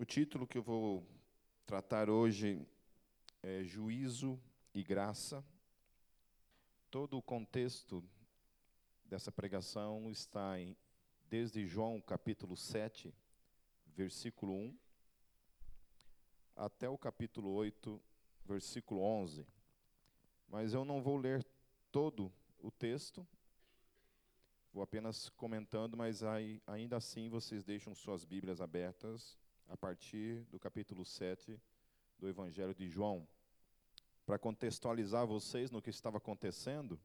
O título que eu vou tratar hoje é Juízo e Graça. Todo o contexto dessa pregação está em, desde João capítulo 7, versículo 1, até o capítulo 8, versículo 11. Mas eu não vou ler todo o texto, vou apenas comentando, mas aí, ainda assim vocês deixam suas Bíblias abertas a partir do capítulo 7 do Evangelho de João. Para contextualizar vocês no que estava acontecendo,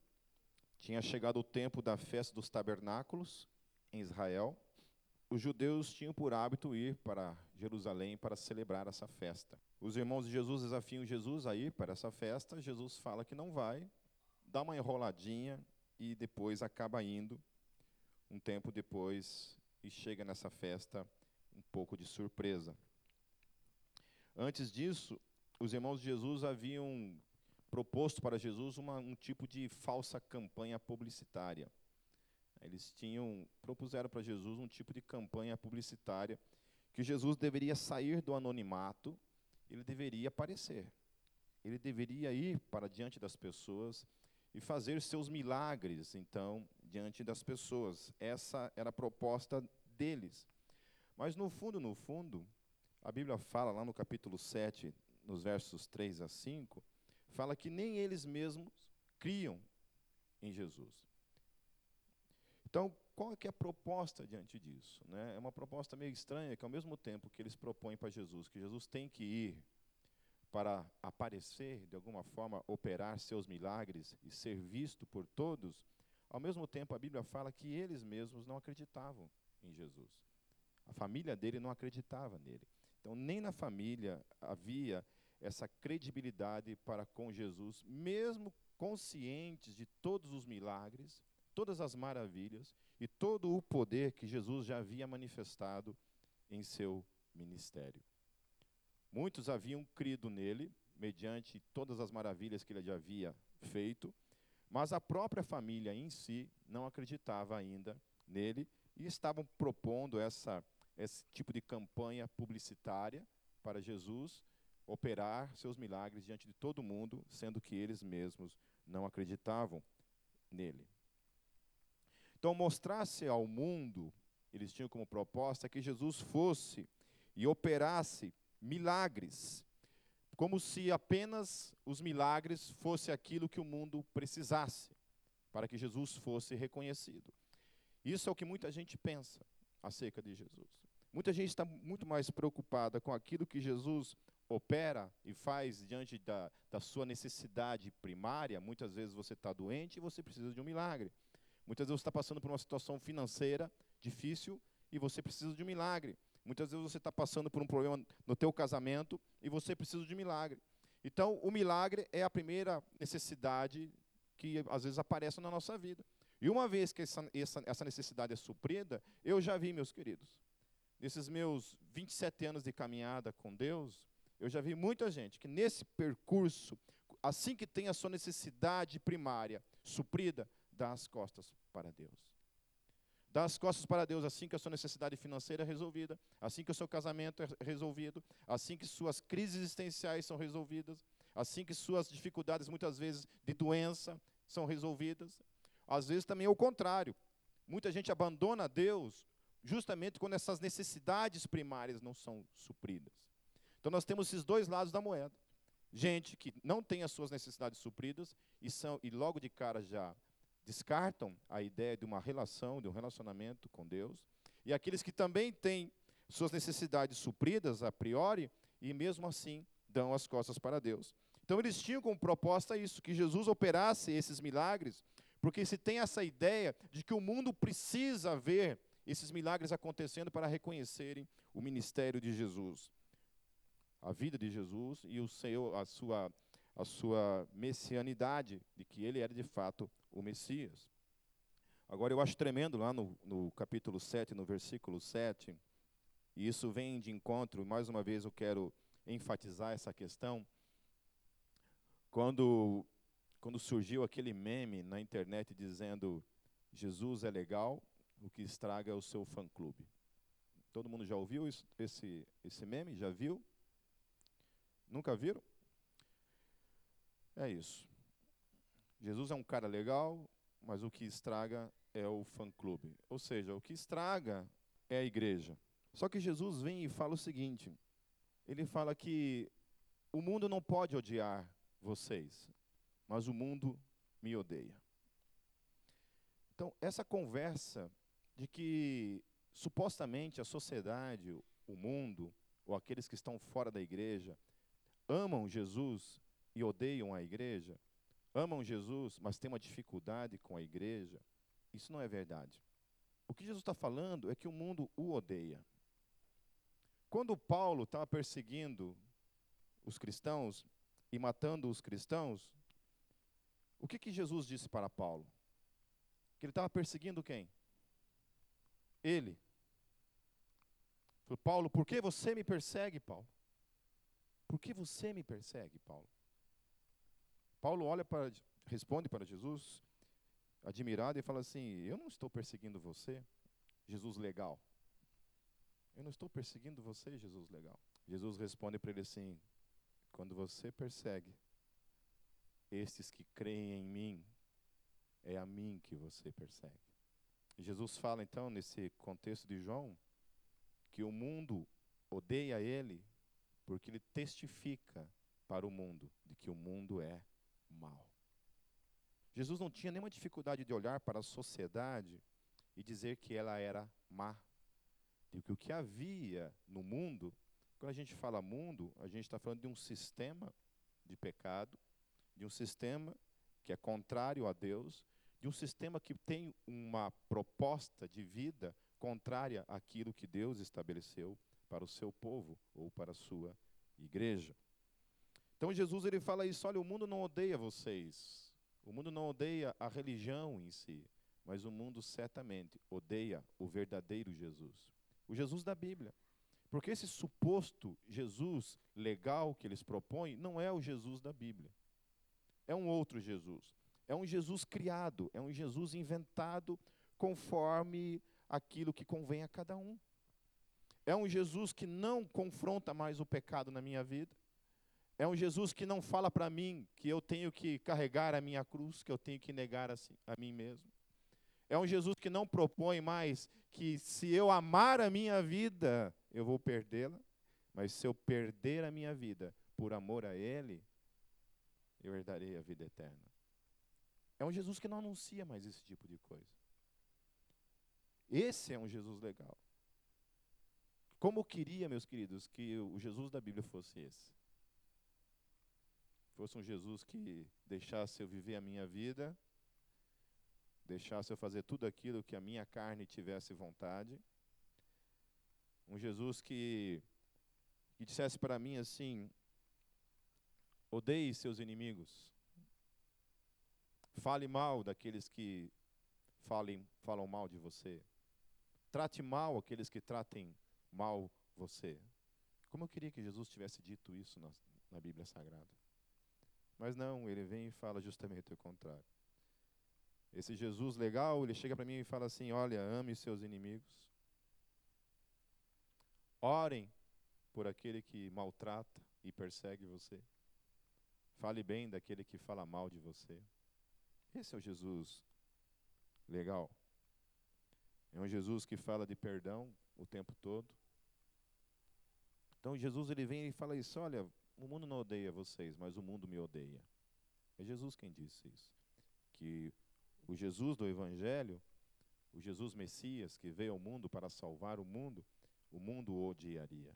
tinha chegado o tempo da festa dos tabernáculos em Israel. Os judeus tinham por hábito ir para Jerusalém para celebrar essa festa. Os irmãos de Jesus desafiam Jesus a ir para essa festa. Jesus fala que não vai, dá uma enroladinha e depois acaba indo. Um tempo depois e chega nessa festa um pouco de surpresa. Antes disso, os irmãos de Jesus haviam proposto para Jesus uma, um tipo de falsa campanha publicitária. Eles tinham propuseram para Jesus um tipo de campanha publicitária que Jesus deveria sair do anonimato, ele deveria aparecer. Ele deveria ir para diante das pessoas e fazer seus milagres, então, diante das pessoas. Essa era a proposta deles. Mas no fundo, no fundo, a Bíblia fala lá no capítulo 7, nos versos 3 a 5, fala que nem eles mesmos criam em Jesus. Então, qual é, que é a proposta diante disso? Né? É uma proposta meio estranha, que ao mesmo tempo que eles propõem para Jesus, que Jesus tem que ir para aparecer, de alguma forma, operar seus milagres e ser visto por todos, ao mesmo tempo a Bíblia fala que eles mesmos não acreditavam em Jesus. A família dele não acreditava nele. Então, nem na família havia essa credibilidade para com Jesus, mesmo conscientes de todos os milagres, todas as maravilhas e todo o poder que Jesus já havia manifestado em seu ministério. Muitos haviam crido nele, mediante todas as maravilhas que ele já havia feito, mas a própria família em si não acreditava ainda nele e estavam propondo essa esse tipo de campanha publicitária para Jesus operar seus milagres diante de todo mundo, sendo que eles mesmos não acreditavam nele. Então, mostrar-se ao mundo, eles tinham como proposta que Jesus fosse e operasse milagres, como se apenas os milagres fosse aquilo que o mundo precisasse, para que Jesus fosse reconhecido. Isso é o que muita gente pensa acerca de Jesus. Muita gente está muito mais preocupada com aquilo que Jesus opera e faz diante da, da sua necessidade primária. Muitas vezes você está doente e você precisa de um milagre. Muitas vezes você está passando por uma situação financeira difícil e você precisa de um milagre. Muitas vezes você está passando por um problema no teu casamento e você precisa de um milagre. Então, o milagre é a primeira necessidade que às vezes aparece na nossa vida. E uma vez que essa, essa, essa necessidade é suprida, eu já vi, meus queridos, nesses meus 27 anos de caminhada com Deus, eu já vi muita gente que nesse percurso, assim que tem a sua necessidade primária suprida, dá as costas para Deus. Dá as costas para Deus assim que a sua necessidade financeira é resolvida, assim que o seu casamento é resolvido, assim que suas crises existenciais são resolvidas, assim que suas dificuldades, muitas vezes, de doença são resolvidas. Às vezes também é o contrário. Muita gente abandona Deus justamente quando essas necessidades primárias não são supridas. Então nós temos esses dois lados da moeda. Gente que não tem as suas necessidades supridas e, são, e logo de cara já descartam a ideia de uma relação, de um relacionamento com Deus. E aqueles que também têm suas necessidades supridas a priori e mesmo assim dão as costas para Deus. Então eles tinham como proposta isso, que Jesus operasse esses milagres porque se tem essa ideia de que o mundo precisa ver esses milagres acontecendo para reconhecerem o ministério de Jesus, a vida de Jesus e o seu, a sua, a sua messianidade, de que ele era de fato o Messias. Agora eu acho tremendo lá no, no capítulo 7, no versículo 7, e isso vem de encontro, mais uma vez eu quero enfatizar essa questão, quando quando surgiu aquele meme na internet dizendo Jesus é legal, o que estraga é o seu fã-clube. Todo mundo já ouviu isso, esse, esse meme? Já viu? Nunca viram? É isso. Jesus é um cara legal, mas o que estraga é o fã-clube. Ou seja, o que estraga é a igreja. Só que Jesus vem e fala o seguinte: ele fala que o mundo não pode odiar vocês, mas o mundo me odeia. Então, essa conversa de que supostamente a sociedade, o mundo, ou aqueles que estão fora da igreja, amam Jesus e odeiam a igreja, amam Jesus, mas têm uma dificuldade com a igreja, isso não é verdade. O que Jesus está falando é que o mundo o odeia. Quando Paulo estava perseguindo os cristãos e matando os cristãos, o que, que Jesus disse para Paulo? Que ele estava perseguindo quem? Ele. Paulo, por que você me persegue, Paulo? Por que você me persegue, Paulo? Paulo olha para, responde para Jesus, admirado, e fala assim: Eu não estou perseguindo você, Jesus legal. Eu não estou perseguindo você, Jesus legal. Jesus responde para ele assim: Quando você persegue estes que creem em mim, é a mim que você persegue. Jesus fala então, nesse contexto de João, que o mundo odeia ele porque ele testifica para o mundo de que o mundo é mal. Jesus não tinha nenhuma dificuldade de olhar para a sociedade e dizer que ela era má. E que o que havia no mundo, quando a gente fala mundo, a gente está falando de um sistema de pecado, de um sistema que é contrário a Deus, de um sistema que tem uma proposta de vida contrária àquilo que Deus estabeleceu para o seu povo ou para a sua igreja. Então Jesus ele fala isso, olha, o mundo não odeia vocês. O mundo não odeia a religião em si, mas o mundo certamente odeia o verdadeiro Jesus. O Jesus da Bíblia. Porque esse suposto Jesus legal que eles propõem não é o Jesus da Bíblia. É um outro Jesus. É um Jesus criado, é um Jesus inventado conforme aquilo que convém a cada um. É um Jesus que não confronta mais o pecado na minha vida. É um Jesus que não fala para mim que eu tenho que carregar a minha cruz, que eu tenho que negar a, si, a mim mesmo. É um Jesus que não propõe mais que se eu amar a minha vida, eu vou perdê-la, mas se eu perder a minha vida por amor a Ele, eu herdarei a vida eterna. É um Jesus que não anuncia mais esse tipo de coisa. Esse é um Jesus legal. Como eu queria, meus queridos, que o Jesus da Bíblia fosse esse fosse um Jesus que deixasse eu viver a minha vida, deixasse eu fazer tudo aquilo que a minha carne tivesse vontade. Um Jesus que, que dissesse para mim assim: odeie seus inimigos, fale mal daqueles que falem, falam mal de você, trate mal aqueles que tratem mal você. Como eu queria que Jesus tivesse dito isso na, na Bíblia Sagrada. Mas não, ele vem e fala justamente o contrário. Esse Jesus legal, ele chega para mim e fala assim: Olha, ame seus inimigos. Orem por aquele que maltrata e persegue você. Fale bem daquele que fala mal de você. Esse é o Jesus legal. É um Jesus que fala de perdão o tempo todo. Então Jesus ele vem e fala isso, olha, o mundo não odeia vocês, mas o mundo me odeia. É Jesus quem disse isso. Que o Jesus do Evangelho, o Jesus Messias que veio ao mundo para salvar o mundo, o mundo o odiaria.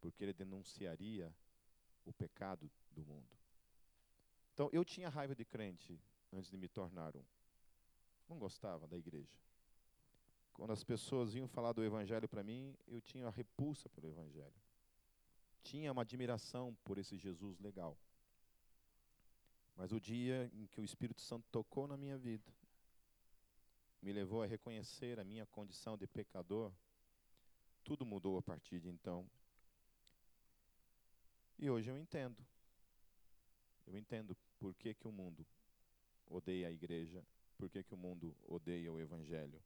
Porque ele denunciaria o pecado do mundo. Então, eu tinha raiva de crente antes de me tornar um. Não gostava da igreja. Quando as pessoas iam falar do Evangelho para mim, eu tinha a repulsa pelo Evangelho tinha uma admiração por esse Jesus legal. Mas o dia em que o Espírito Santo tocou na minha vida, me levou a reconhecer a minha condição de pecador, tudo mudou a partir de então. E hoje eu entendo. Eu entendo por que, que o mundo odeia a igreja, por que, que o mundo odeia o evangelho,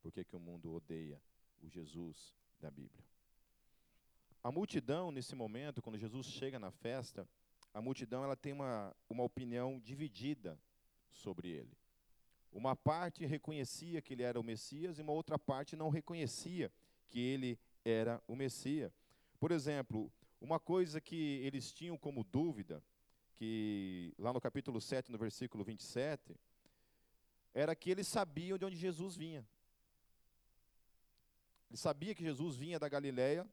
por que, que o mundo odeia o Jesus da Bíblia. A multidão, nesse momento, quando Jesus chega na festa, a multidão ela tem uma, uma opinião dividida sobre ele. Uma parte reconhecia que ele era o Messias e uma outra parte não reconhecia que ele era o Messias. Por exemplo, uma coisa que eles tinham como dúvida, que lá no capítulo 7, no versículo 27, era que eles sabiam de onde Jesus vinha. Eles sabiam que Jesus vinha da Galileia,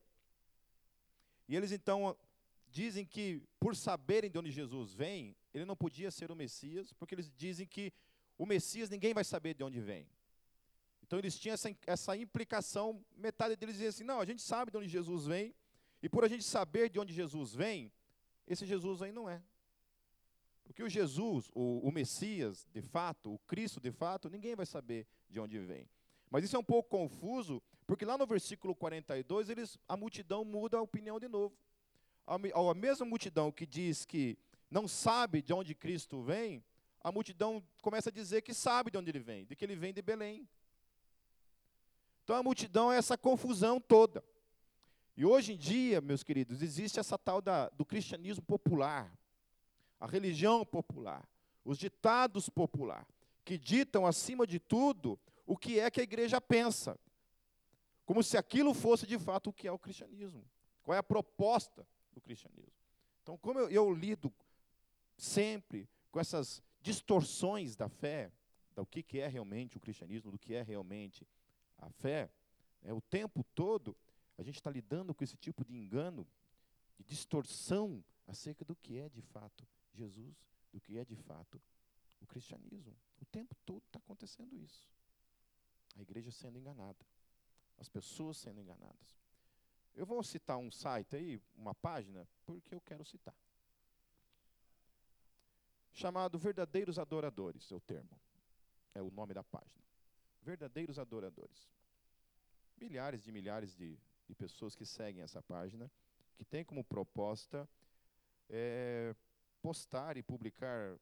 e eles então dizem que, por saberem de onde Jesus vem, ele não podia ser o Messias, porque eles dizem que o Messias ninguém vai saber de onde vem. Então eles tinham essa, essa implicação, metade deles dizia assim, não, a gente sabe de onde Jesus vem, e por a gente saber de onde Jesus vem, esse Jesus aí não é. Porque o Jesus, o, o Messias, de fato, o Cristo, de fato, ninguém vai saber de onde vem. Mas isso é um pouco confuso, porque lá no versículo 42, eles, a multidão muda a opinião de novo. A, a mesma multidão que diz que não sabe de onde Cristo vem, a multidão começa a dizer que sabe de onde ele vem, de que ele vem de Belém. Então a multidão é essa confusão toda. E hoje em dia, meus queridos, existe essa tal da, do cristianismo popular, a religião popular, os ditados popular, que ditam acima de tudo o que é que a igreja pensa, como se aquilo fosse de fato o que é o cristianismo, qual é a proposta do cristianismo. Então, como eu, eu lido sempre com essas distorções da fé, do que, que é realmente o cristianismo, do que é realmente a fé, é, o tempo todo a gente está lidando com esse tipo de engano, de distorção acerca do que é de fato Jesus, do que é de fato o cristianismo. O tempo todo está acontecendo isso. A igreja sendo enganada, as pessoas sendo enganadas. Eu vou citar um site aí, uma página, porque eu quero citar chamado Verdadeiros Adoradores, é o termo. É o nome da página. Verdadeiros Adoradores. Milhares de milhares de, de pessoas que seguem essa página, que tem como proposta é, postar e publicar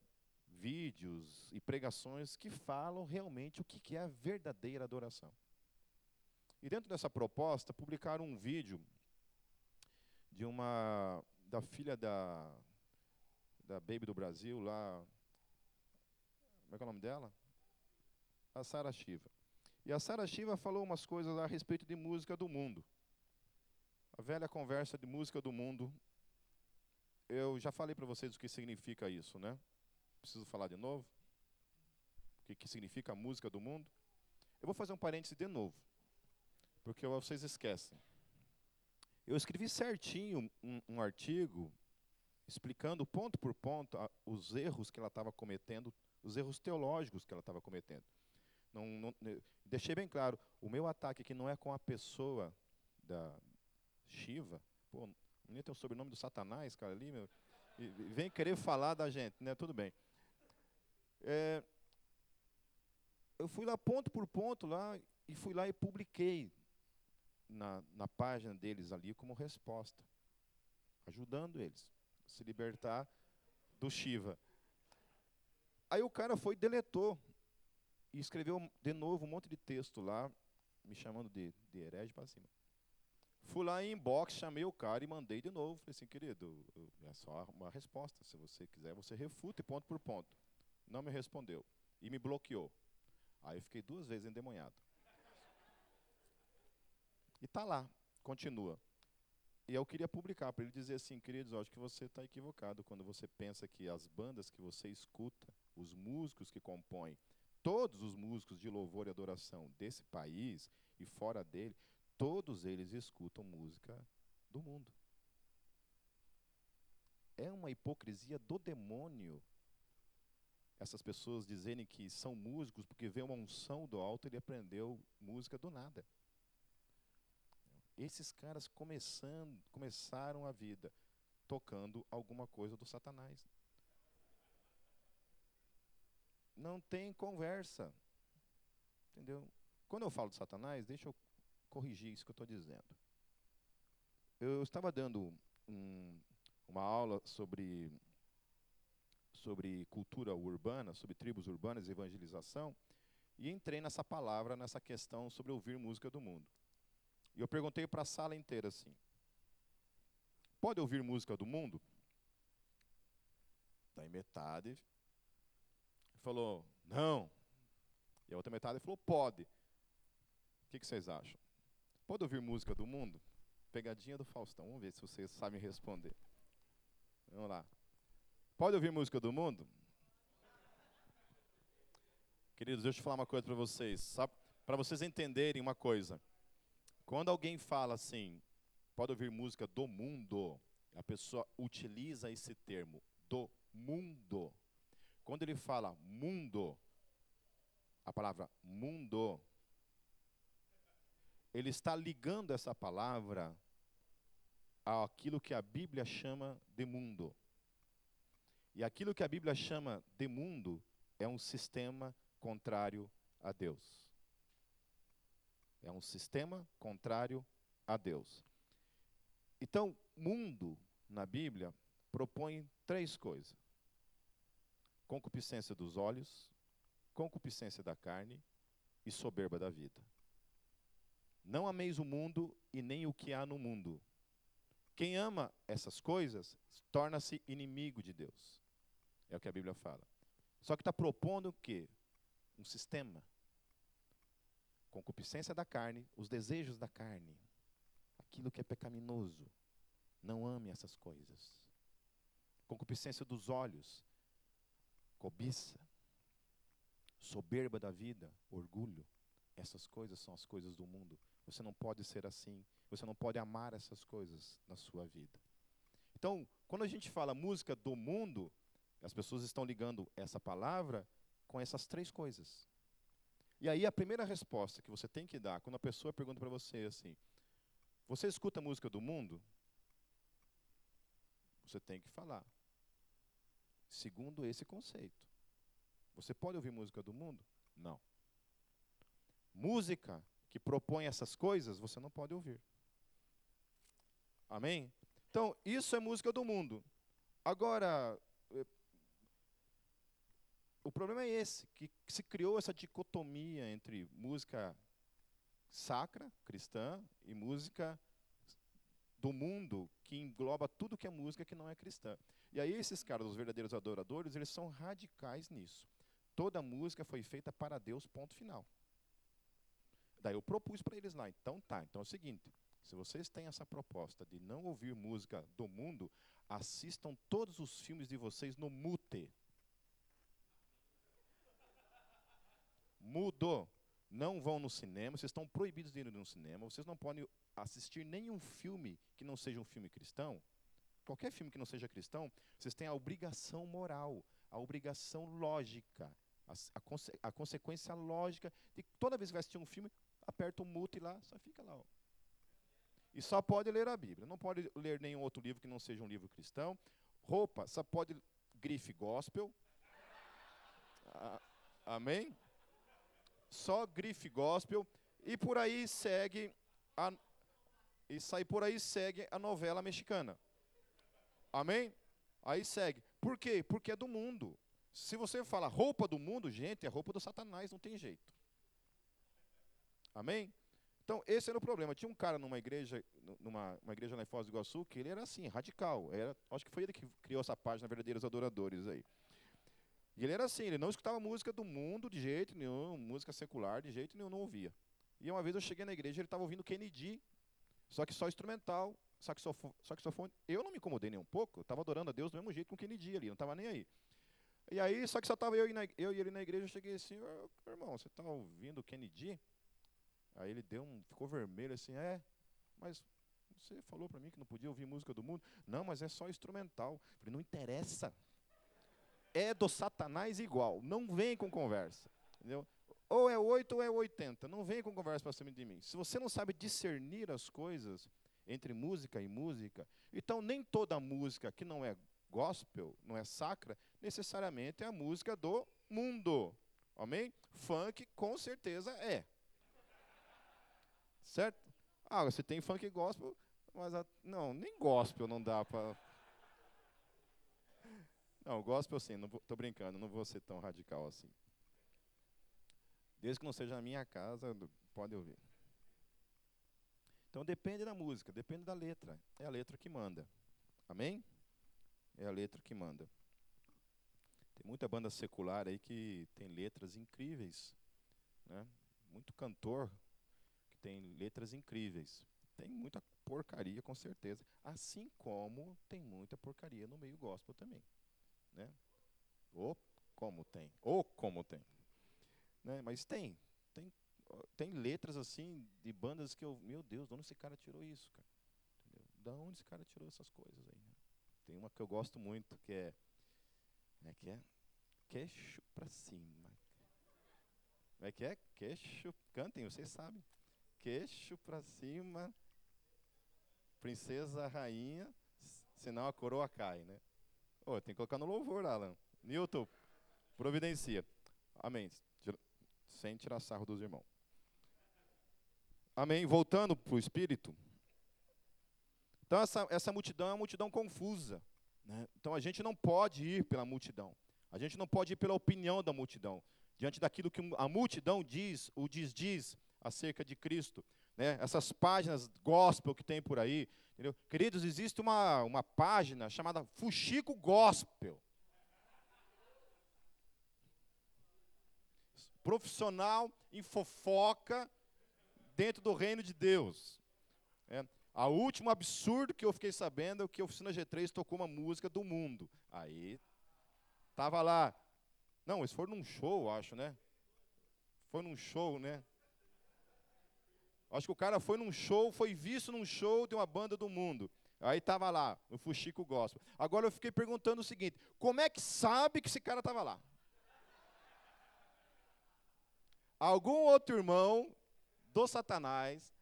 vídeos e pregações que falam realmente o que é a verdadeira adoração. E dentro dessa proposta, publicaram um vídeo de uma da filha da da Baby do Brasil, lá. Como é que é o nome dela? A Sara Shiva. E a Sara Shiva falou umas coisas a respeito de música do mundo. A velha conversa de música do mundo. Eu já falei para vocês o que significa isso, né? Preciso falar de novo? O que, que significa a música do mundo? Eu vou fazer um parêntese de novo, porque vocês esquecem. Eu escrevi certinho um, um artigo explicando ponto por ponto a, os erros que ela estava cometendo, os erros teológicos que ela estava cometendo. Não, não, deixei bem claro, o meu ataque aqui não é com a pessoa da Shiva. Pô, menino tem o sobrenome do Satanás, cara, ali, meu, e, vem querer falar da gente, né? Tudo bem. É, eu fui lá ponto por ponto lá e fui lá e publiquei na, na página deles ali como resposta, ajudando eles se libertar do Shiva. Aí o cara foi deletou e escreveu de novo um monte de texto lá, me chamando de, de herege para cima. Fui lá em inbox, chamei o cara e mandei de novo. Falei assim, querido, é só uma resposta. Se você quiser, você refuta ponto por ponto. Não me respondeu. E me bloqueou. Aí eu fiquei duas vezes endemoniado. E tá lá, continua. E eu queria publicar para ele dizer assim, queridos, acho que você está equivocado quando você pensa que as bandas que você escuta, os músicos que compõem, todos os músicos de louvor e adoração desse país e fora dele, todos eles escutam música do mundo. É uma hipocrisia do demônio essas pessoas dizerem que são músicos porque vê uma unção do alto e ele aprendeu música do nada. Esses caras começando, começaram a vida tocando alguma coisa do Satanás. Não tem conversa. Entendeu? Quando eu falo de Satanás, deixa eu corrigir isso que eu estou dizendo. Eu estava dando um, uma aula sobre, sobre cultura urbana, sobre tribos urbanas e evangelização, e entrei nessa palavra, nessa questão sobre ouvir música do mundo. E eu perguntei para a sala inteira assim: pode ouvir música do mundo? Daí metade falou: não. E a outra metade falou: pode. O que, que vocês acham? Pode ouvir música do mundo? Pegadinha do Faustão. Vamos ver se vocês sabem responder. Vamos lá. Pode ouvir música do mundo? Queridos, deixa eu falar uma coisa para vocês. Para vocês entenderem uma coisa. Quando alguém fala assim, pode ouvir música do mundo, a pessoa utiliza esse termo, do mundo. Quando ele fala mundo, a palavra mundo, ele está ligando essa palavra àquilo que a Bíblia chama de mundo. E aquilo que a Bíblia chama de mundo é um sistema contrário a Deus. É um sistema contrário a Deus. Então, mundo na Bíblia propõe três coisas: concupiscência dos olhos, concupiscência da carne e soberba da vida. Não ameis o mundo e nem o que há no mundo. Quem ama essas coisas torna-se inimigo de Deus. É o que a Bíblia fala. Só que está propondo o quê? Um sistema. Concupiscência da carne, os desejos da carne, aquilo que é pecaminoso. Não ame essas coisas. Concupiscência dos olhos, cobiça, soberba da vida, orgulho. Essas coisas são as coisas do mundo. Você não pode ser assim. Você não pode amar essas coisas na sua vida. Então, quando a gente fala música do mundo, as pessoas estão ligando essa palavra com essas três coisas. E aí a primeira resposta que você tem que dar quando a pessoa pergunta para você assim: "Você escuta música do mundo?" Você tem que falar. Segundo esse conceito. Você pode ouvir música do mundo? Não. Música que propõe essas coisas, você não pode ouvir. Amém? Então, isso é música do mundo. Agora, eh, o problema é esse, que se criou essa dicotomia entre música sacra, cristã, e música do mundo, que engloba tudo que é música que não é cristã. E aí esses caras, os verdadeiros adoradores, eles são radicais nisso. Toda música foi feita para Deus, ponto final. Daí eu propus para eles lá, então tá, então é o seguinte, se vocês têm essa proposta de não ouvir música do mundo, assistam todos os filmes de vocês no mute. Mudou. Não vão no cinema, vocês estão proibidos de ir no cinema, vocês não podem assistir nenhum filme que não seja um filme cristão. Qualquer filme que não seja cristão, vocês têm a obrigação moral, a obrigação lógica, a, a, conse a consequência lógica de toda vez que vai assistir um filme, aperta o mute lá, só fica lá. Ó. E só pode ler a Bíblia. Não pode ler nenhum outro livro que não seja um livro cristão. Roupa, só pode grife gospel. Ah, amém? Só grife gospel. E por aí segue a, e sai por aí segue a novela mexicana. Amém? Aí segue. Por quê? Porque é do mundo. Se você fala roupa do mundo, gente, é roupa do Satanás, não tem jeito. Amém? Então, esse era o problema. Tinha um cara numa igreja, numa uma igreja em Foz do Iguaçu, que ele era assim, radical. Era, acho que foi ele que criou essa página Verdadeiros Adoradores aí. E ele era assim, ele não escutava música do mundo de jeito nenhum, música secular de jeito nenhum, não ouvia. E uma vez eu cheguei na igreja, ele estava ouvindo Kennedy, só que só instrumental, saxofone, saxofone. Eu não me incomodei nem um pouco, estava adorando a Deus do mesmo jeito com Kennedy ali, não estava nem aí. E aí, só que só estava eu, eu, e ele na igreja, eu cheguei assim, irmão, você está ouvindo Kennedy? Aí ele deu um, ficou vermelho assim, é, mas você falou para mim que não podia ouvir música do mundo. Não, mas é só instrumental. Falei, não interessa. É do Satanás igual. Não vem com conversa. Entendeu? Ou é 8 ou é 80. Não vem com conversa para cima de mim. Se você não sabe discernir as coisas entre música e música, então nem toda música que não é gospel, não é sacra, necessariamente é a música do mundo. Amém? Funk com certeza é. Certo? Ah, você tem funk gospel, mas a, não, nem gospel não dá para. Não, gospel sim, não vou, tô brincando, não vou ser tão radical assim. Desde que não seja na minha casa, pode ouvir. Então depende da música, depende da letra. É a letra que manda. Amém? É a letra que manda. Tem muita banda secular aí que tem letras incríveis. Né? Muito cantor tem letras incríveis. Tem muita porcaria, com certeza. Assim como tem muita porcaria no meio gospel também. Né? Ou como tem. Ou como tem. Né? Mas tem. Tem tem letras assim de bandas que eu, meu Deus, de onde esse cara tirou isso, cara? Entendeu? Da onde esse cara tirou essas coisas aí? Né? Tem uma que eu gosto muito que é, é que é queixo para cima. Como é que é? Queixo, cantem, vocês sabem. Queixo para cima, princesa rainha, senão a coroa cai, né? Oh, tem que colocar no louvor, Alan. Newton, providencia. Amém. Sem tirar sarro dos irmãos. Amém? Voltando para o Espírito. Então, essa, essa multidão é uma multidão confusa. Né? Então, a gente não pode ir pela multidão. A gente não pode ir pela opinião da multidão. Diante daquilo que a multidão diz, o diz-diz acerca de Cristo. Né? Essas páginas gospel que tem por aí. Entendeu? Queridos, existe uma, uma página chamada Fuxico Gospel. Profissional em fofoca dentro do reino de Deus. É, a último absurdo que eu fiquei sabendo é que a Oficina G3 tocou uma música do mundo. Aí, tava lá. Não, eles foram num show, acho, né? Foi num show, né? Acho que o cara foi num show, foi visto num show de uma banda do mundo. Aí tava lá, o Fuxico Gospel. Agora eu fiquei perguntando o seguinte: como é que sabe que esse cara tava lá? Algum outro irmão do Satanás,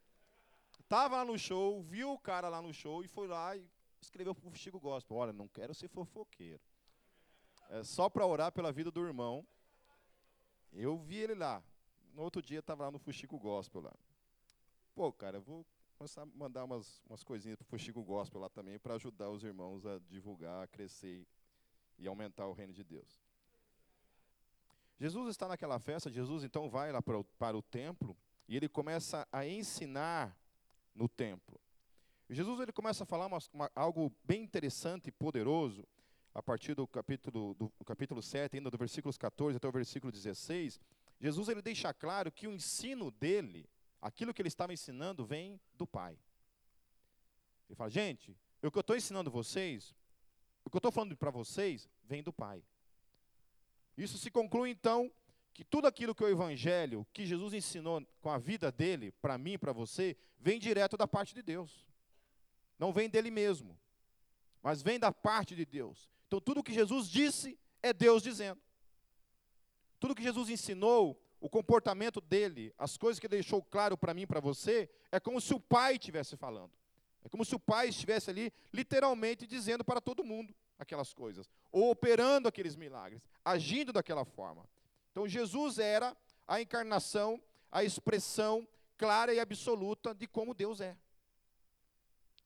estava lá no show, viu o cara lá no show e foi lá e escreveu para o Chico Gospel: Olha, não quero ser fofoqueiro. É só para orar pela vida do irmão. Eu vi ele lá. No outro dia estava lá no Fuxico Gospel lá. Pô, cara, vou começar a mandar umas, umas coisinhas para o Fuxico Gospel lá também para ajudar os irmãos a divulgar, a crescer e aumentar o reino de Deus. Jesus está naquela festa, Jesus então vai lá para o, para o templo e ele começa a ensinar no templo. Jesus ele começa a falar uma, uma, algo bem interessante e poderoso, a partir do capítulo, do, do capítulo 7, ainda do versículos 14 até o versículo 16. Jesus ele deixa claro que o ensino dele, aquilo que ele estava ensinando, vem do Pai. Ele fala, gente, o que eu estou ensinando vocês, o que eu estou falando para vocês, vem do Pai. Isso se conclui então que tudo aquilo que o Evangelho, que Jesus ensinou com a vida dele, para mim e para você, vem direto da parte de Deus. Não vem dele mesmo, mas vem da parte de Deus. Então, tudo que Jesus disse é Deus dizendo. Tudo que Jesus ensinou, o comportamento dele, as coisas que deixou claro para mim para você, é como se o Pai estivesse falando. É como se o Pai estivesse ali, literalmente, dizendo para todo mundo aquelas coisas, ou operando aqueles milagres, agindo daquela forma. Então Jesus era a encarnação, a expressão clara e absoluta de como Deus é.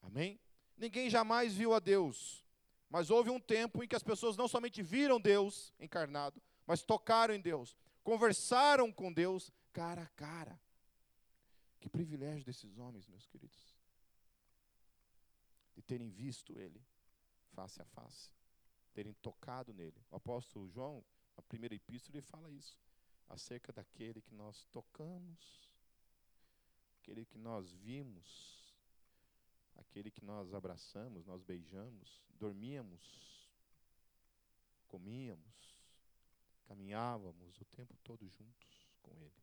Amém? Ninguém jamais viu a Deus, mas houve um tempo em que as pessoas não somente viram Deus encarnado, mas tocaram em Deus, conversaram com Deus cara a cara. Que privilégio desses homens, meus queridos, de terem visto Ele face a face, terem tocado nele. O apóstolo João a primeira epístola ele fala isso, acerca daquele que nós tocamos, aquele que nós vimos, aquele que nós abraçamos, nós beijamos, dormíamos, comíamos, caminhávamos o tempo todo juntos com ele.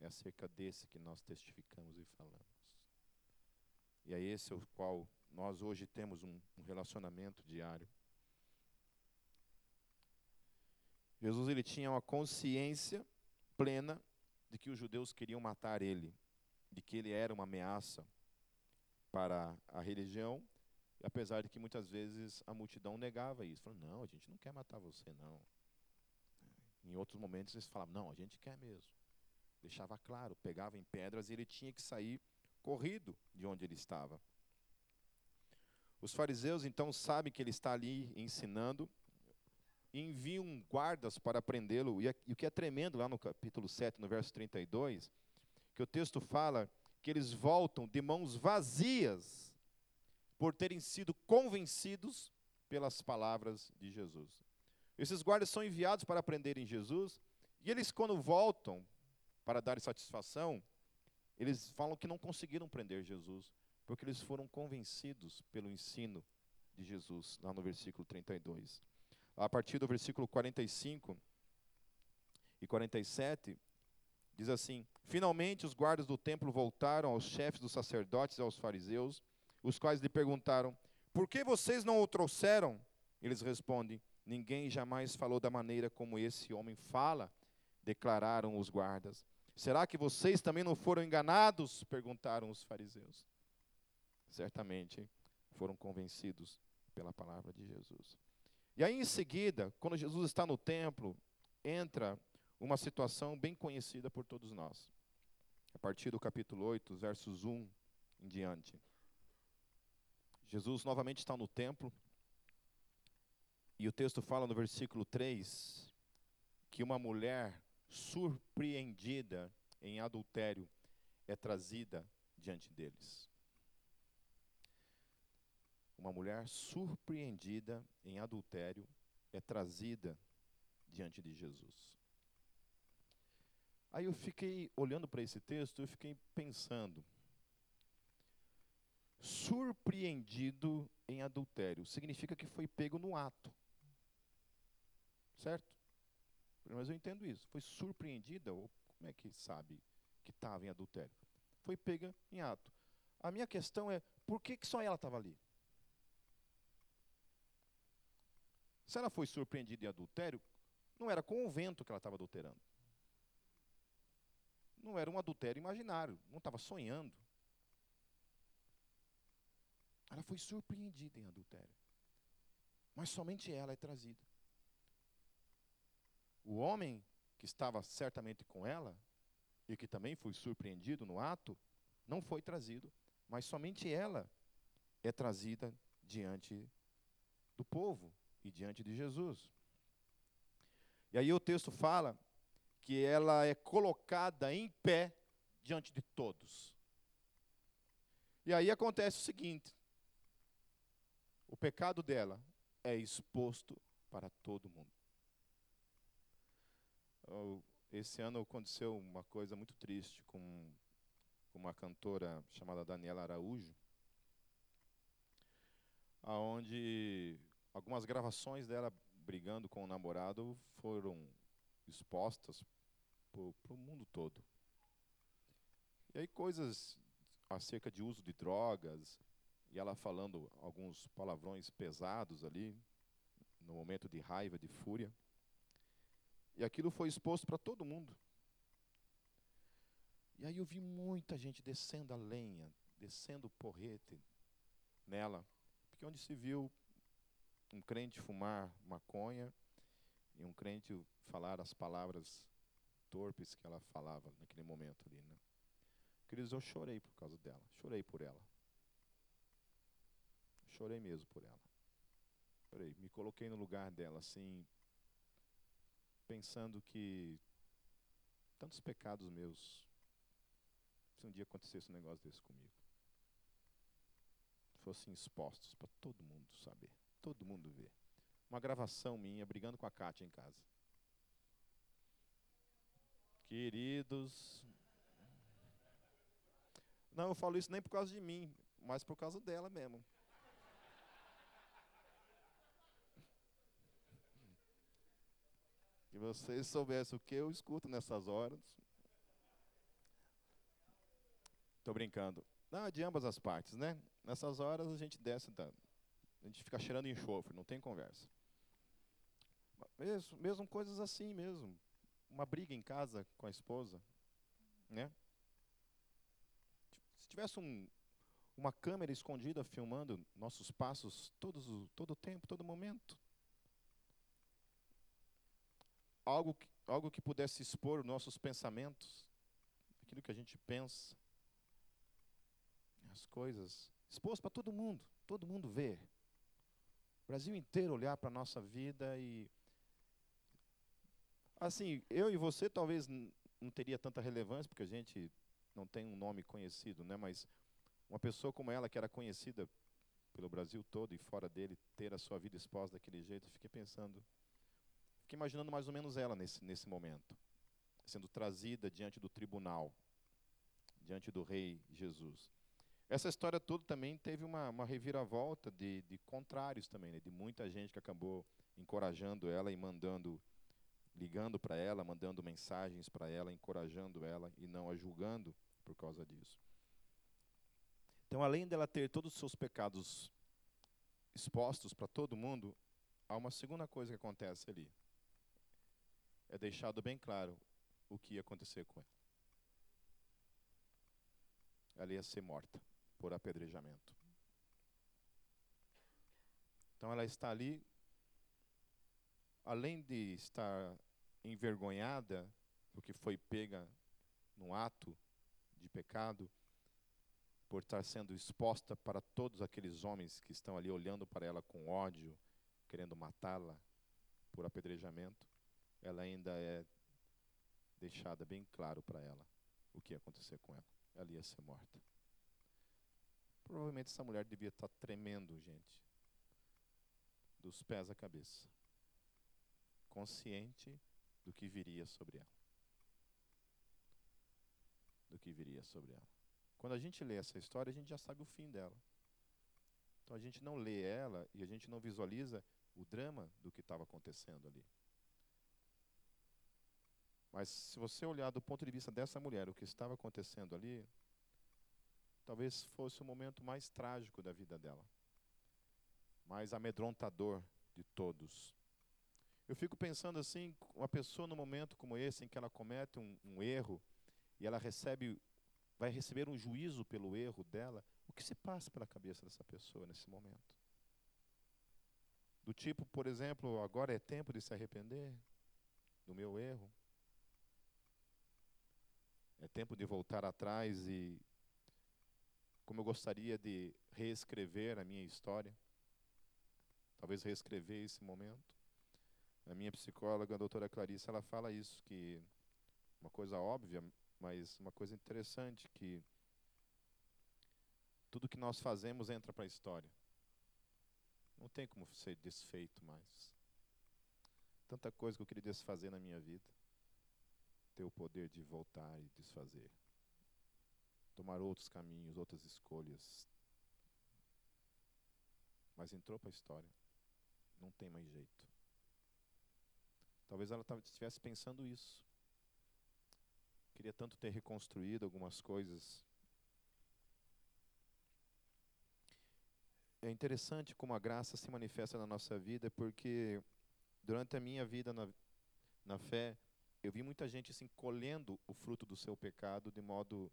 É acerca desse que nós testificamos e falamos. E é esse o qual nós hoje temos um, um relacionamento diário. Jesus ele tinha uma consciência plena de que os judeus queriam matar ele, de que ele era uma ameaça para a religião, apesar de que muitas vezes a multidão negava isso. Falando, não, a gente não quer matar você, não. Em outros momentos eles falavam, não, a gente quer mesmo. Deixava claro, pegava em pedras e ele tinha que sair corrido de onde ele estava. Os fariseus então sabem que ele está ali ensinando enviam guardas para prendê-lo. E, o que é tremendo lá no capítulo 7, no verso 32, que o texto fala que eles voltam de mãos vazias por terem sido convencidos pelas palavras de Jesus. Esses guardas são enviados para prenderem Jesus, e eles, quando voltam para dar satisfação, eles falam que não conseguiram prender Jesus, porque eles foram convencidos pelo ensino de Jesus, lá no versículo 32. A partir do versículo 45 e 47, diz assim: Finalmente os guardas do templo voltaram aos chefes dos sacerdotes e aos fariseus, os quais lhe perguntaram: Por que vocês não o trouxeram? Eles respondem: Ninguém jamais falou da maneira como esse homem fala, declararam os guardas. Será que vocês também não foram enganados? perguntaram os fariseus. Certamente foram convencidos pela palavra de Jesus. E aí, em seguida, quando Jesus está no templo, entra uma situação bem conhecida por todos nós. A partir do capítulo 8, versos 1 em diante. Jesus novamente está no templo, e o texto fala no versículo 3 que uma mulher surpreendida em adultério é trazida diante deles. Uma mulher surpreendida em adultério é trazida diante de Jesus. Aí eu fiquei olhando para esse texto, eu fiquei pensando. Surpreendido em adultério significa que foi pego no ato. Certo? Mas eu entendo isso. Foi surpreendida, ou como é que sabe que estava em adultério? Foi pega em ato. A minha questão é, por que, que só ela estava ali? Se ela foi surpreendida em adultério, não era com o vento que ela estava adulterando. Não era um adultério imaginário, não estava sonhando. Ela foi surpreendida em adultério. Mas somente ela é trazida. O homem que estava certamente com ela, e que também foi surpreendido no ato, não foi trazido, mas somente ela é trazida diante do povo e diante de Jesus. E aí o texto fala que ela é colocada em pé diante de todos. E aí acontece o seguinte: o pecado dela é exposto para todo mundo. Esse ano aconteceu uma coisa muito triste com uma cantora chamada Daniela Araújo, aonde algumas gravações dela brigando com o namorado foram expostas para o mundo todo. E aí coisas acerca de uso de drogas, e ela falando alguns palavrões pesados ali, no momento de raiva, de fúria. E aquilo foi exposto para todo mundo. E aí eu vi muita gente descendo a lenha, descendo o porrete nela, porque onde se viu um crente fumar maconha e um crente falar as palavras torpes que ela falava naquele momento ali, né? Queridos, eu chorei por causa dela, chorei por ela. Chorei mesmo por ela. Chorei, me coloquei no lugar dela, assim, pensando que tantos pecados meus, se um dia acontecesse um negócio desse comigo, fossem expostos para todo mundo saber, todo mundo ver. Uma gravação minha brigando com a Kátia em casa. Queridos. Não, eu falo isso nem por causa de mim, mas por causa dela mesmo. Que vocês soubessem o que eu escuto nessas horas. Estou brincando. Não, de ambas as partes, né? Nessas horas a gente desce, da, a gente fica cheirando enxofre, não tem conversa. Mesmo, mesmo coisas assim mesmo. Uma briga em casa com a esposa, né? Se tivesse um, uma câmera escondida filmando nossos passos todos, todo o tempo, todo momento, algo que, algo que pudesse expor nossos pensamentos, aquilo que a gente pensa, as coisas, exposto para todo mundo, todo mundo ver. O Brasil inteiro olhar para a nossa vida e. Assim, eu e você talvez não teria tanta relevância, porque a gente não tem um nome conhecido, né? Mas uma pessoa como ela, que era conhecida pelo Brasil todo e fora dele, ter a sua vida exposta daquele jeito, eu fiquei pensando, fiquei imaginando mais ou menos ela nesse, nesse momento, sendo trazida diante do tribunal, diante do rei Jesus. Essa história toda também teve uma, uma reviravolta de, de contrários também, né? de muita gente que acabou encorajando ela e mandando, ligando para ela, mandando mensagens para ela, encorajando ela e não a julgando por causa disso. Então, além dela ter todos os seus pecados expostos para todo mundo, há uma segunda coisa que acontece ali. É deixado bem claro o que ia acontecer com ela. Ela ia ser morta por apedrejamento. Então ela está ali, além de estar envergonhada, porque foi pega num ato de pecado, por estar sendo exposta para todos aqueles homens que estão ali olhando para ela com ódio, querendo matá-la por apedrejamento, ela ainda é deixada bem claro para ela o que ia acontecer com ela. Ela ia ser morta. Provavelmente essa mulher devia estar tremendo, gente, dos pés à cabeça, consciente do que viria sobre ela. Do que viria sobre ela. Quando a gente lê essa história, a gente já sabe o fim dela. Então a gente não lê ela e a gente não visualiza o drama do que estava acontecendo ali. Mas se você olhar do ponto de vista dessa mulher, o que estava acontecendo ali, talvez fosse o momento mais trágico da vida dela, mais amedrontador de todos. Eu fico pensando assim, uma pessoa no momento como esse, em que ela comete um, um erro e ela recebe, vai receber um juízo pelo erro dela, o que se passa pela cabeça dessa pessoa nesse momento? Do tipo, por exemplo, agora é tempo de se arrepender do meu erro. É tempo de voltar atrás e como eu gostaria de reescrever a minha história, talvez reescrever esse momento. A minha psicóloga, a doutora Clarice, ela fala isso, que uma coisa óbvia, mas uma coisa interessante, que tudo que nós fazemos entra para a história. Não tem como ser desfeito mais. Tanta coisa que eu queria desfazer na minha vida. Ter o poder de voltar e desfazer tomar outros caminhos, outras escolhas. Mas entrou para a história. Não tem mais jeito. Talvez ela estivesse pensando isso. Queria tanto ter reconstruído algumas coisas. É interessante como a graça se manifesta na nossa vida, porque durante a minha vida na, na fé, eu vi muita gente assim colhendo o fruto do seu pecado de modo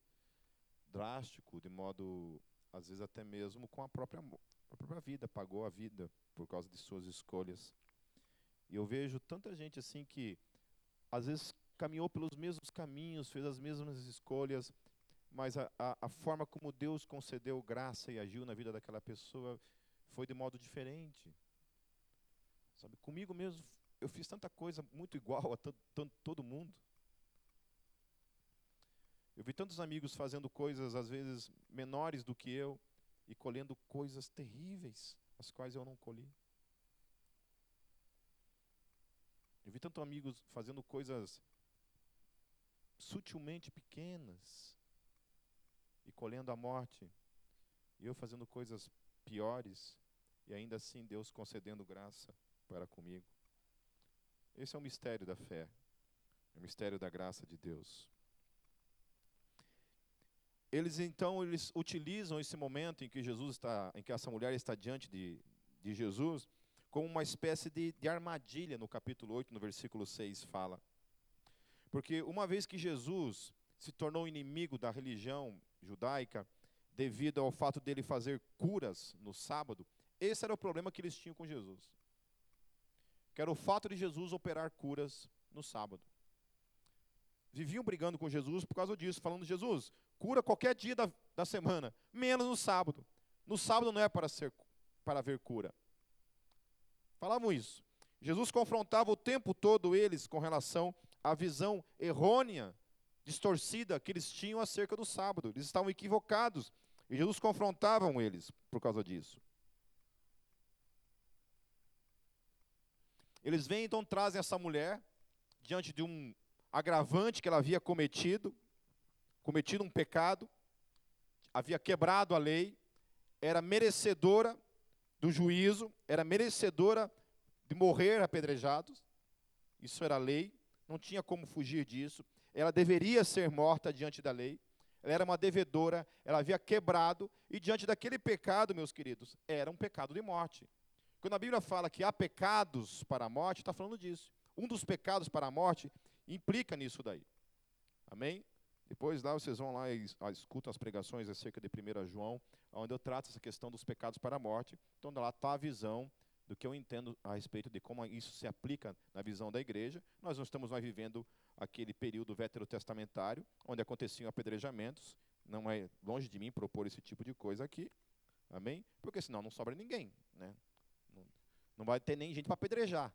drástico, de modo, às vezes até mesmo com a própria, a própria vida, pagou a vida por causa de suas escolhas. E eu vejo tanta gente assim que, às vezes, caminhou pelos mesmos caminhos, fez as mesmas escolhas, mas a, a, a forma como Deus concedeu graça e agiu na vida daquela pessoa foi de modo diferente. Sabe, comigo mesmo, eu fiz tanta coisa muito igual a todo mundo. Eu vi tantos amigos fazendo coisas, às vezes, menores do que eu, e colhendo coisas terríveis, as quais eu não colhi. Eu vi tantos amigos fazendo coisas sutilmente pequenas e colhendo a morte, e eu fazendo coisas piores, e ainda assim Deus concedendo graça para comigo. Esse é o mistério da fé, é o mistério da graça de Deus. Eles então eles utilizam esse momento em que Jesus está, em que essa mulher está diante de, de Jesus, como uma espécie de, de armadilha no capítulo 8, no versículo 6 fala. Porque uma vez que Jesus se tornou inimigo da religião judaica, devido ao fato dele fazer curas no sábado, esse era o problema que eles tinham com Jesus. Que era o fato de Jesus operar curas no sábado. Viviam brigando com Jesus por causa disso, falando: Jesus, cura qualquer dia da, da semana, menos no sábado. No sábado não é para, ser, para ver cura. Falavam isso. Jesus confrontava o tempo todo eles com relação à visão errônea distorcida que eles tinham acerca do sábado. Eles estavam equivocados. E Jesus confrontava eles por causa disso. Eles vêm então trazem essa mulher diante de um agravante que ela havia cometido, cometido um pecado, havia quebrado a lei, era merecedora do juízo, era merecedora de morrer apedrejados. Isso era lei, não tinha como fugir disso. Ela deveria ser morta diante da lei. Ela era uma devedora, ela havia quebrado, e diante daquele pecado, meus queridos, era um pecado de morte. Quando a Bíblia fala que há pecados para a morte, está falando disso. Um dos pecados para a morte implica nisso daí. Amém? Depois lá vocês vão lá e escutam as pregações acerca de 1 João, onde eu trato essa questão dos pecados para a morte. Então lá está a visão do que eu entendo a respeito de como isso se aplica na visão da igreja. Nós não estamos mais vivendo aquele período veterotestamentário, onde aconteciam apedrejamentos. Não é longe de mim propor esse tipo de coisa aqui. Amém? Porque senão não sobra ninguém. Né? Não vai ter nem gente para apedrejar.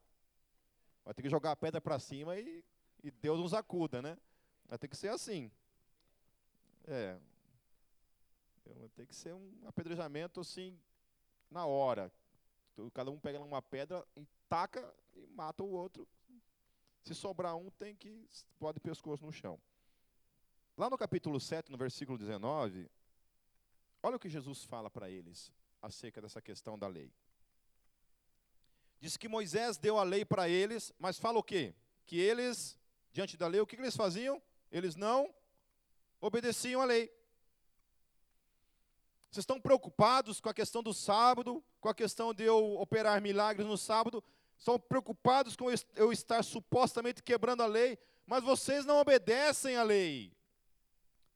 Vai ter que jogar a pedra para cima e, e Deus nos acuda, né? Vai ter que ser assim. É. Vai ter que ser um apedrejamento assim, na hora. Cada um pega uma pedra e taca e mata o outro. Se sobrar um, tem que pode pescoço no chão. Lá no capítulo 7, no versículo 19, olha o que Jesus fala para eles acerca dessa questão da lei. Diz que Moisés deu a lei para eles, mas fala o quê? Que eles, diante da lei, o que, que eles faziam? Eles não obedeciam à lei. Vocês estão preocupados com a questão do sábado, com a questão de eu operar milagres no sábado? Estão preocupados com eu estar supostamente quebrando a lei, mas vocês não obedecem à lei.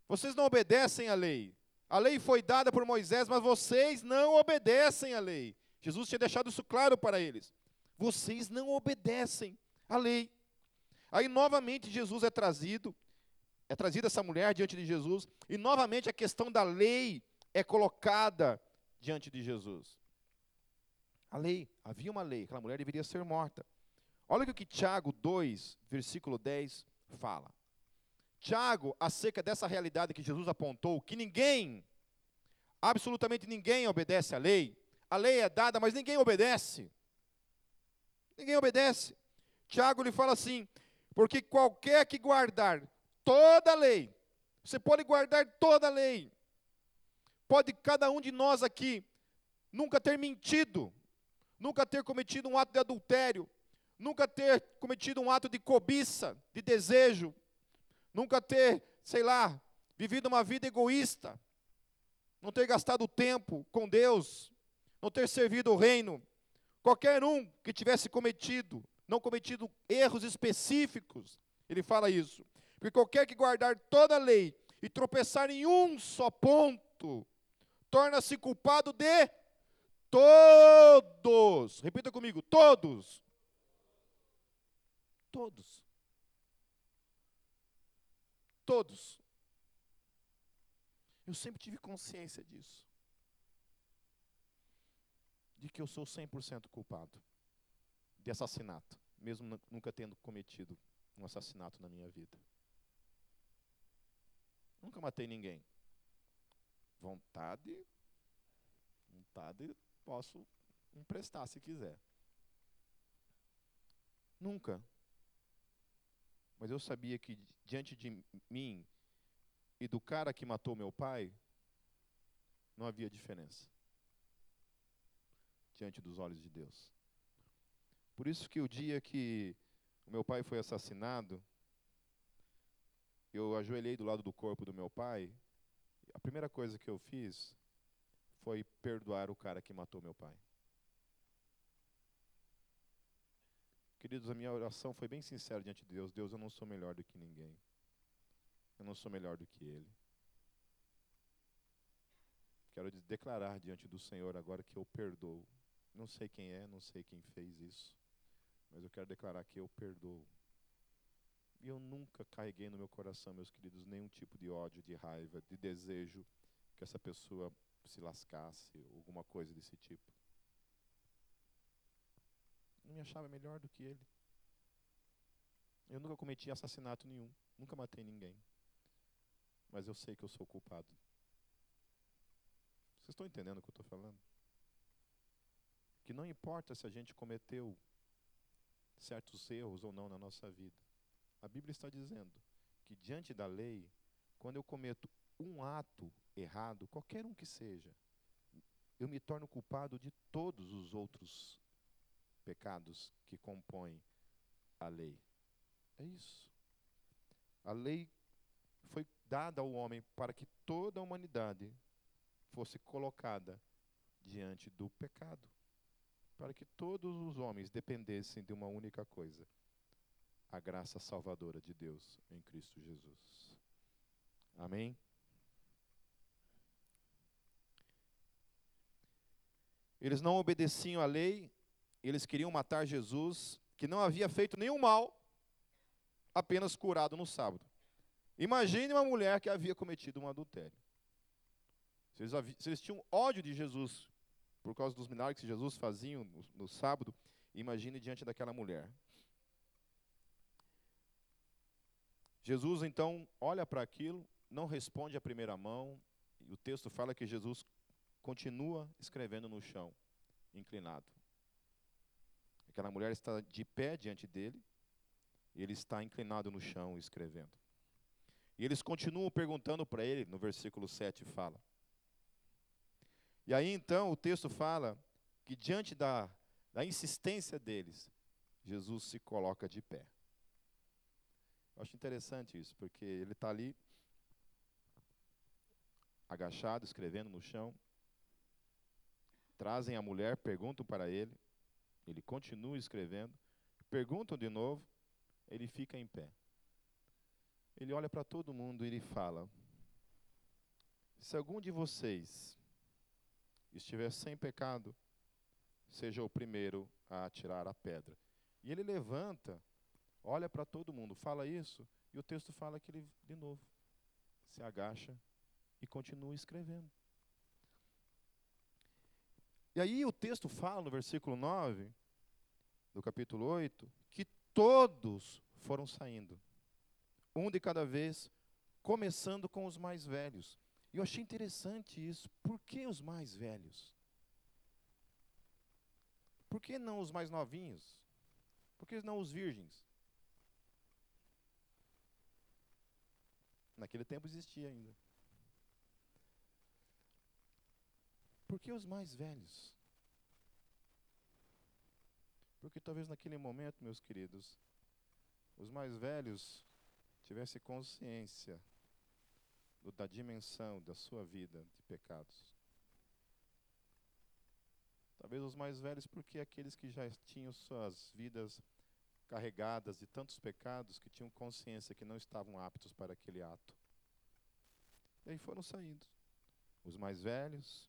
Vocês não obedecem à lei. A lei foi dada por Moisés, mas vocês não obedecem à lei. Jesus tinha deixado isso claro para eles. Vocês não obedecem à lei. Aí novamente Jesus é trazido, é trazida essa mulher diante de Jesus, e novamente a questão da lei é colocada diante de Jesus. A lei, havia uma lei, aquela mulher deveria ser morta. Olha o que Tiago 2, versículo 10 fala. Tiago, acerca dessa realidade que Jesus apontou, que ninguém, absolutamente ninguém obedece à lei, a lei é dada, mas ninguém obedece. Ninguém obedece. Tiago lhe fala assim: porque qualquer que guardar toda a lei, você pode guardar toda a lei, pode cada um de nós aqui nunca ter mentido, nunca ter cometido um ato de adultério, nunca ter cometido um ato de cobiça, de desejo, nunca ter, sei lá, vivido uma vida egoísta, não ter gastado tempo com Deus, não ter servido o reino. Qualquer um que tivesse cometido, não cometido erros específicos, ele fala isso. Porque qualquer que guardar toda a lei e tropeçar em um só ponto, torna-se culpado de todos. Repita comigo: todos. Todos. Todos. Eu sempre tive consciência disso de que eu sou 100% culpado de assassinato, mesmo nunca tendo cometido um assassinato na minha vida. Nunca matei ninguém. Vontade, vontade posso emprestar se quiser. Nunca. Mas eu sabia que diante de mim e do cara que matou meu pai, não havia diferença diante dos olhos de Deus. Por isso que o dia que o meu pai foi assassinado, eu ajoelhei do lado do corpo do meu pai, a primeira coisa que eu fiz foi perdoar o cara que matou meu pai. Queridos, a minha oração foi bem sincera diante de Deus. Deus, eu não sou melhor do que ninguém. Eu não sou melhor do que ele. Quero declarar diante do Senhor agora que eu perdoo não sei quem é, não sei quem fez isso, mas eu quero declarar que eu perdoo. E eu nunca carreguei no meu coração, meus queridos, nenhum tipo de ódio, de raiva, de desejo que essa pessoa se lascasse, alguma coisa desse tipo. Não me achava melhor do que ele. Eu nunca cometi assassinato nenhum, nunca matei ninguém. mas eu sei que eu sou culpado. Vocês estão entendendo o que eu estou falando? Que não importa se a gente cometeu certos erros ou não na nossa vida. A Bíblia está dizendo que diante da lei, quando eu cometo um ato errado, qualquer um que seja, eu me torno culpado de todos os outros pecados que compõem a lei. É isso. A lei foi dada ao homem para que toda a humanidade fosse colocada diante do pecado, para que todos os homens dependessem de uma única coisa: a graça salvadora de Deus em Cristo Jesus. Amém? Eles não obedeciam à lei, eles queriam matar Jesus, que não havia feito nenhum mal, apenas curado no sábado. Imagine uma mulher que havia cometido um adultério. Se eles, se eles tinham ódio de Jesus por causa dos milagres que Jesus fazia no, no sábado, imagine diante daquela mulher. Jesus então olha para aquilo, não responde à primeira mão, e o texto fala que Jesus continua escrevendo no chão, inclinado. Aquela mulher está de pé diante dele, e ele está inclinado no chão escrevendo. E eles continuam perguntando para ele, no versículo 7 fala. E aí então o texto fala que diante da, da insistência deles, Jesus se coloca de pé. Eu acho interessante isso, porque ele está ali, agachado, escrevendo no chão. Trazem a mulher, perguntam para ele, ele continua escrevendo. Perguntam de novo, ele fica em pé. Ele olha para todo mundo e ele fala: Se algum de vocês estiver sem pecado, seja o primeiro a atirar a pedra. E ele levanta, olha para todo mundo, fala isso, e o texto fala que ele, de novo, se agacha e continua escrevendo. E aí o texto fala no versículo 9, do capítulo 8, que todos foram saindo, um de cada vez, começando com os mais velhos. E eu achei interessante isso. Por que os mais velhos? Por que não os mais novinhos? Por que não os virgens? Naquele tempo existia ainda. Por que os mais velhos? Porque talvez naquele momento, meus queridos, os mais velhos tivessem consciência da dimensão da sua vida de pecados. Talvez os mais velhos, porque aqueles que já tinham suas vidas carregadas de tantos pecados que tinham consciência que não estavam aptos para aquele ato. E aí foram saindo. Os mais velhos,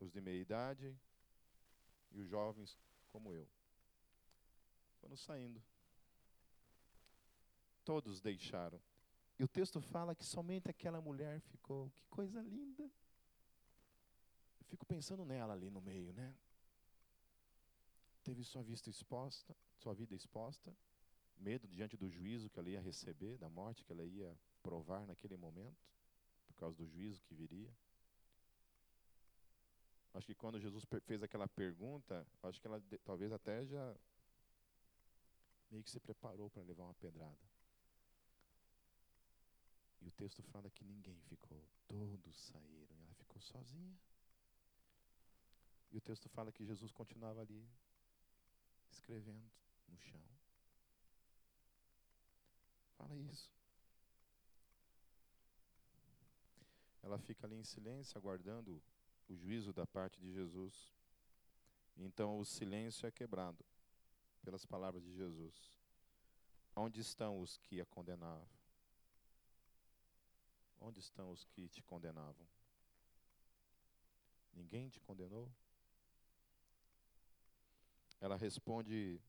os de meia idade e os jovens como eu. Foram saindo. Todos deixaram. E o texto fala que somente aquela mulher ficou. Que coisa linda. Eu fico pensando nela ali no meio, né? Teve sua vista exposta, sua vida exposta, medo diante do juízo que ela ia receber, da morte que ela ia provar naquele momento, por causa do juízo que viria. Acho que quando Jesus fez aquela pergunta, acho que ela talvez até já meio que se preparou para levar uma pedrada. E o texto fala que ninguém ficou, todos saíram e ela ficou sozinha. E o texto fala que Jesus continuava ali, escrevendo no chão. Fala isso. Ela fica ali em silêncio, aguardando o juízo da parte de Jesus. Então o silêncio é quebrado pelas palavras de Jesus. Onde estão os que a condenavam? Onde estão os que te condenavam? Ninguém te condenou? Ela responde,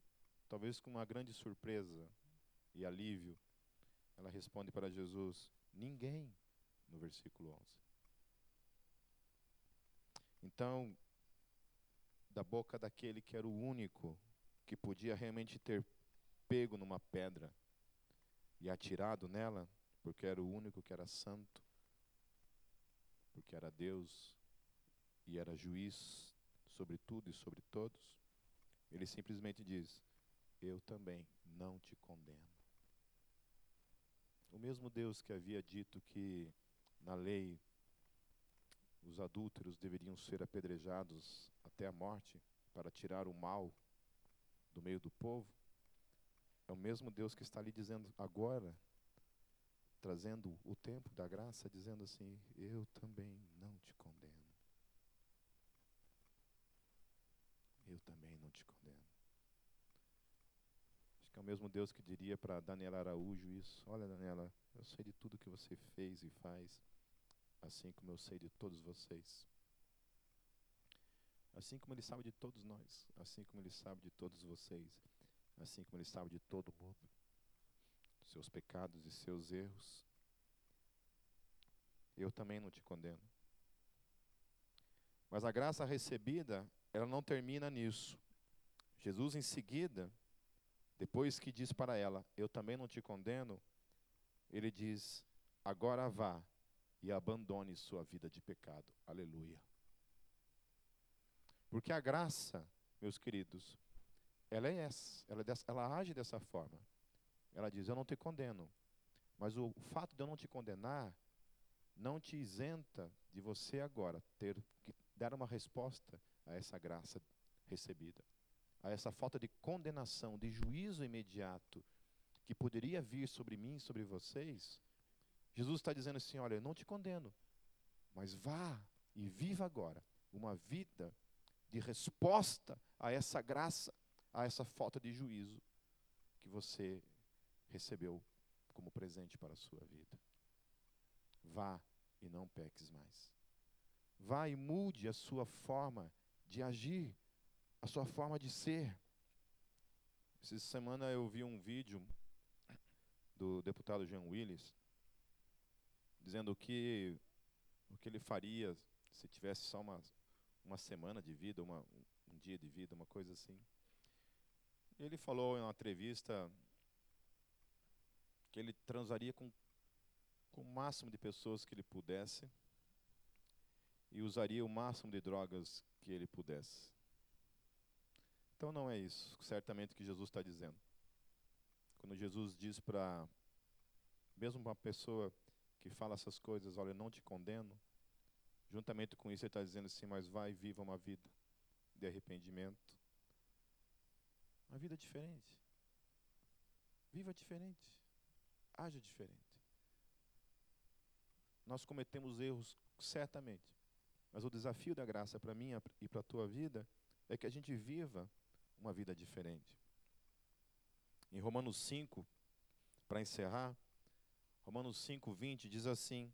talvez com uma grande surpresa e alívio. Ela responde para Jesus: Ninguém, no versículo 11. Então, da boca daquele que era o único que podia realmente ter pego numa pedra e atirado nela, porque era o único que era santo, porque era Deus e era juiz sobre tudo e sobre todos, ele simplesmente diz: Eu também não te condeno. O mesmo Deus que havia dito que na lei os adúlteros deveriam ser apedrejados até a morte para tirar o mal do meio do povo, é o mesmo Deus que está ali dizendo agora, trazendo o tempo da graça, dizendo assim: Eu também não te condeno. Eu também não te condeno. Acho que é o mesmo Deus que diria para Daniela Araújo isso: Olha, Daniela, eu sei de tudo que você fez e faz, assim como eu sei de todos vocês. Assim como Ele sabe de todos nós, assim como Ele sabe de todos vocês, assim como Ele sabe de todo mundo, seus pecados e seus erros. Eu também não te condeno. Mas a graça recebida, ela não termina nisso. Jesus, em seguida, depois que diz para ela: Eu também não te condeno, ele diz: Agora vá e abandone sua vida de pecado. Aleluia. Porque a graça, meus queridos, ela é essa, ela, é dessa, ela age dessa forma. Ela diz: Eu não te condeno. Mas o fato de eu não te condenar não te isenta de você agora ter que dar uma resposta a essa graça recebida, a essa falta de condenação, de juízo imediato que poderia vir sobre mim, sobre vocês. Jesus está dizendo assim: Olha, eu não te condeno, mas vá e viva agora uma vida de resposta a essa graça, a essa falta de juízo que você recebeu como presente para a sua vida. Vá e não peques mais. Vá e mude a sua forma de agir, a sua forma de ser. Essa semana eu vi um vídeo do deputado Jean Willis dizendo que o que ele faria se tivesse só uma uma semana de vida, uma, um dia de vida, uma coisa assim. Ele falou em uma entrevista que ele transaria com, com o máximo de pessoas que ele pudesse e usaria o máximo de drogas que ele pudesse. Então não é isso, certamente que Jesus está dizendo. Quando Jesus diz para mesmo uma pessoa que fala essas coisas, olha, eu não te condeno, Juntamente com isso, ele está dizendo assim: mas vai e viva uma vida de arrependimento. Uma vida diferente. Viva diferente. Haja diferente. Nós cometemos erros, certamente. Mas o desafio da graça para mim e para a tua vida é que a gente viva uma vida diferente. Em Romanos 5, para encerrar, Romanos 5, 20 diz assim: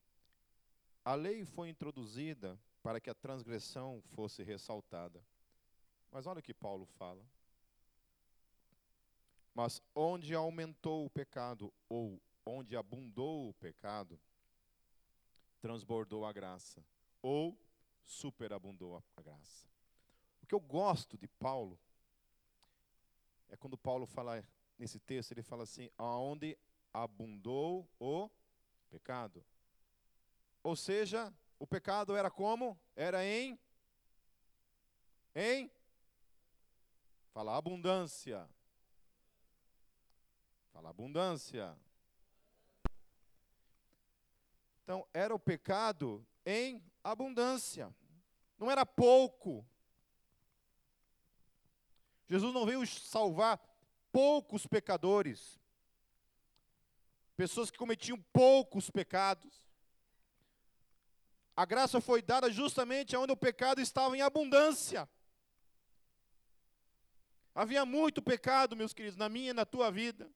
a lei foi introduzida para que a transgressão fosse ressaltada. Mas olha o que Paulo fala. Mas onde aumentou o pecado, ou onde abundou o pecado, transbordou a graça, ou superabundou a graça. O que eu gosto de Paulo é quando Paulo fala nesse texto, ele fala assim: aonde abundou o pecado, ou seja, o pecado era como? Era em em fala abundância. Fala abundância. Então, era o pecado em abundância. Não era pouco. Jesus não veio salvar poucos pecadores. Pessoas que cometiam poucos pecados. A graça foi dada justamente onde o pecado estava em abundância. Havia muito pecado, meus queridos, na minha e na tua vida.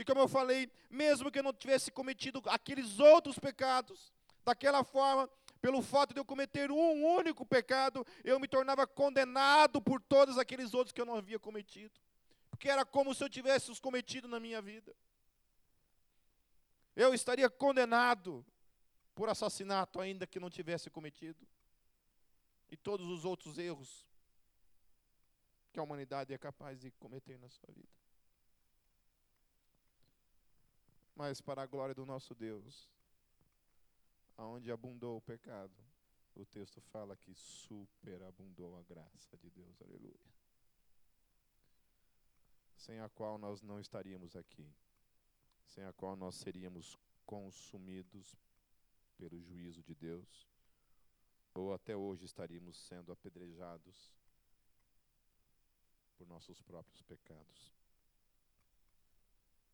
E como eu falei, mesmo que eu não tivesse cometido aqueles outros pecados, daquela forma, pelo fato de eu cometer um único pecado, eu me tornava condenado por todos aqueles outros que eu não havia cometido. Porque era como se eu tivesse os cometido na minha vida. Eu estaria condenado por assassinato, ainda que não tivesse cometido, e todos os outros erros que a humanidade é capaz de cometer na sua vida. Mas para a glória do nosso Deus, aonde abundou o pecado, o texto fala que superabundou a graça de Deus, aleluia. Sem a qual nós não estaríamos aqui, sem a qual nós seríamos consumidos pelo juízo de Deus, ou até hoje estaríamos sendo apedrejados por nossos próprios pecados.